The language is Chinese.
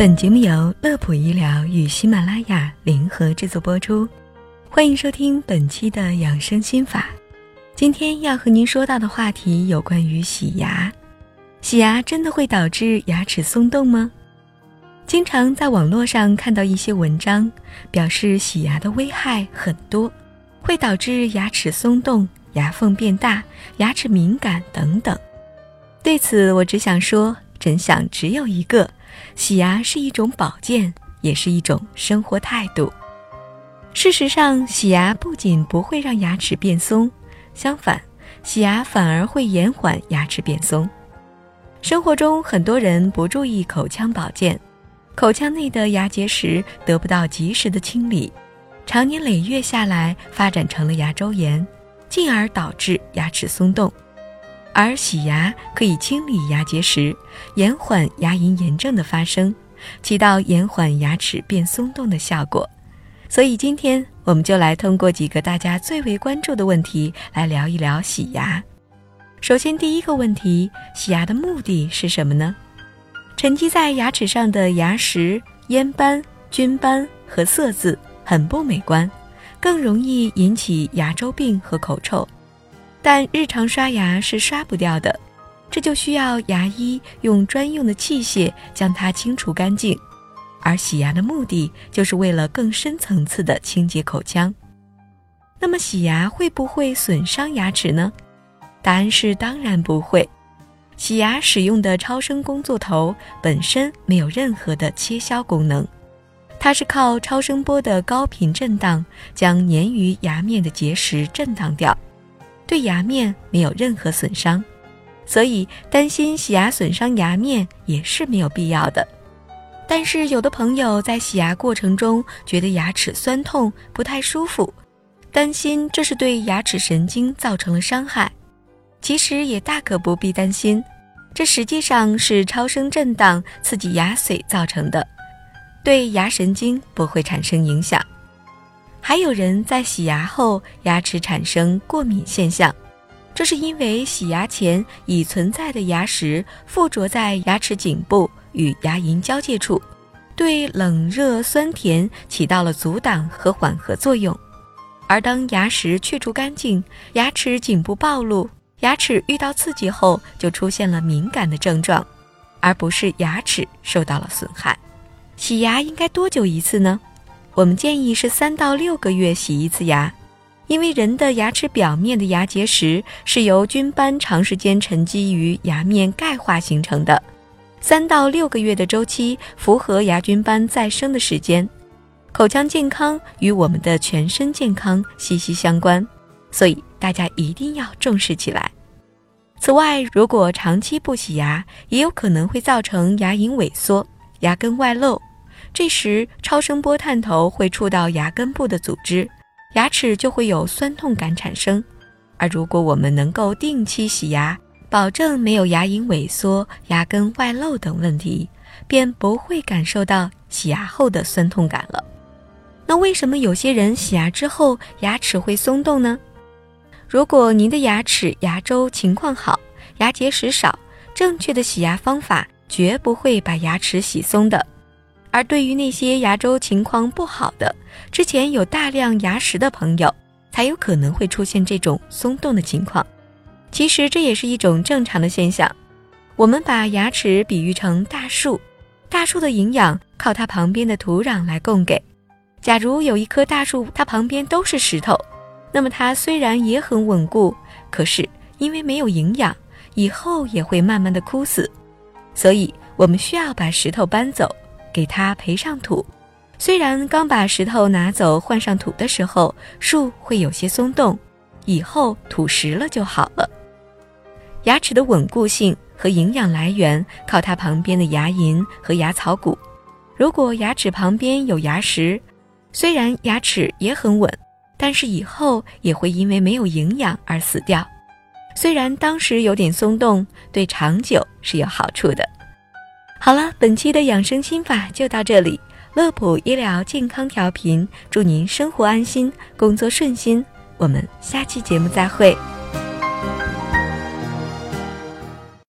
本节目由乐普医疗与喜马拉雅联合制作播出，欢迎收听本期的养生心法。今天要和您说到的话题有关于洗牙。洗牙真的会导致牙齿松动吗？经常在网络上看到一些文章，表示洗牙的危害很多，会导致牙齿松动、牙缝变大、牙齿敏感等等。对此，我只想说，真相只有一个。洗牙是一种保健，也是一种生活态度。事实上，洗牙不仅不会让牙齿变松，相反，洗牙反而会延缓牙齿变松。生活中，很多人不注意口腔保健，口腔内的牙结石得不到及时的清理，长年累月下来，发展成了牙周炎，进而导致牙齿松动。而洗牙可以清理牙结石，延缓牙龈炎症的发生，起到延缓牙齿变松动的效果。所以今天我们就来通过几个大家最为关注的问题来聊一聊洗牙。首先，第一个问题，洗牙的目的是什么呢？沉积在牙齿上的牙石、烟斑、菌斑和色渍很不美观，更容易引起牙周病和口臭。但日常刷牙是刷不掉的，这就需要牙医用专用的器械将它清除干净。而洗牙的目的就是为了更深层次的清洁口腔。那么洗牙会不会损伤牙齿呢？答案是当然不会。洗牙使用的超声工作头本身没有任何的切削功能，它是靠超声波的高频震荡将粘于牙面的结石震荡掉。对牙面没有任何损伤，所以担心洗牙损伤牙面也是没有必要的。但是有的朋友在洗牙过程中觉得牙齿酸痛不太舒服，担心这是对牙齿神经造成了伤害。其实也大可不必担心，这实际上是超声震荡刺激牙髓造成的，对牙神经不会产生影响。还有人在洗牙后牙齿产生过敏现象，这是因为洗牙前已存在的牙石附着在牙齿颈部与牙龈交界处，对冷热酸甜起到了阻挡和缓和作用。而当牙石去除干净，牙齿颈部暴露，牙齿遇到刺激后就出现了敏感的症状，而不是牙齿受到了损害。洗牙应该多久一次呢？我们建议是三到六个月洗一次牙，因为人的牙齿表面的牙结石是由菌斑长时间沉积于牙面钙化形成的，三到六个月的周期符合牙菌斑再生的时间。口腔健康与我们的全身健康息息相关，所以大家一定要重视起来。此外，如果长期不洗牙，也有可能会造成牙龈萎缩、牙根外露。这时，超声波探头会触到牙根部的组织，牙齿就会有酸痛感产生。而如果我们能够定期洗牙，保证没有牙龈萎缩、牙根外露等问题，便不会感受到洗牙后的酸痛感了。那为什么有些人洗牙之后牙齿会松动呢？如果您的牙齿牙周情况好，牙结石少，正确的洗牙方法绝不会把牙齿洗松的。而对于那些牙周情况不好的、之前有大量牙石的朋友，才有可能会出现这种松动的情况。其实这也是一种正常的现象。我们把牙齿比喻成大树，大树的营养靠它旁边的土壤来供给。假如有一棵大树，它旁边都是石头，那么它虽然也很稳固，可是因为没有营养，以后也会慢慢的枯死。所以我们需要把石头搬走。给它培上土，虽然刚把石头拿走换上土的时候，树会有些松动，以后土实了就好了。牙齿的稳固性和营养来源靠它旁边的牙龈和牙槽骨。如果牙齿旁边有牙石，虽然牙齿也很稳，但是以后也会因为没有营养而死掉。虽然当时有点松动，对长久是有好处的。好了，本期的养生心法就到这里。乐普医疗健康调频，祝您生活安心，工作顺心。我们下期节目再会。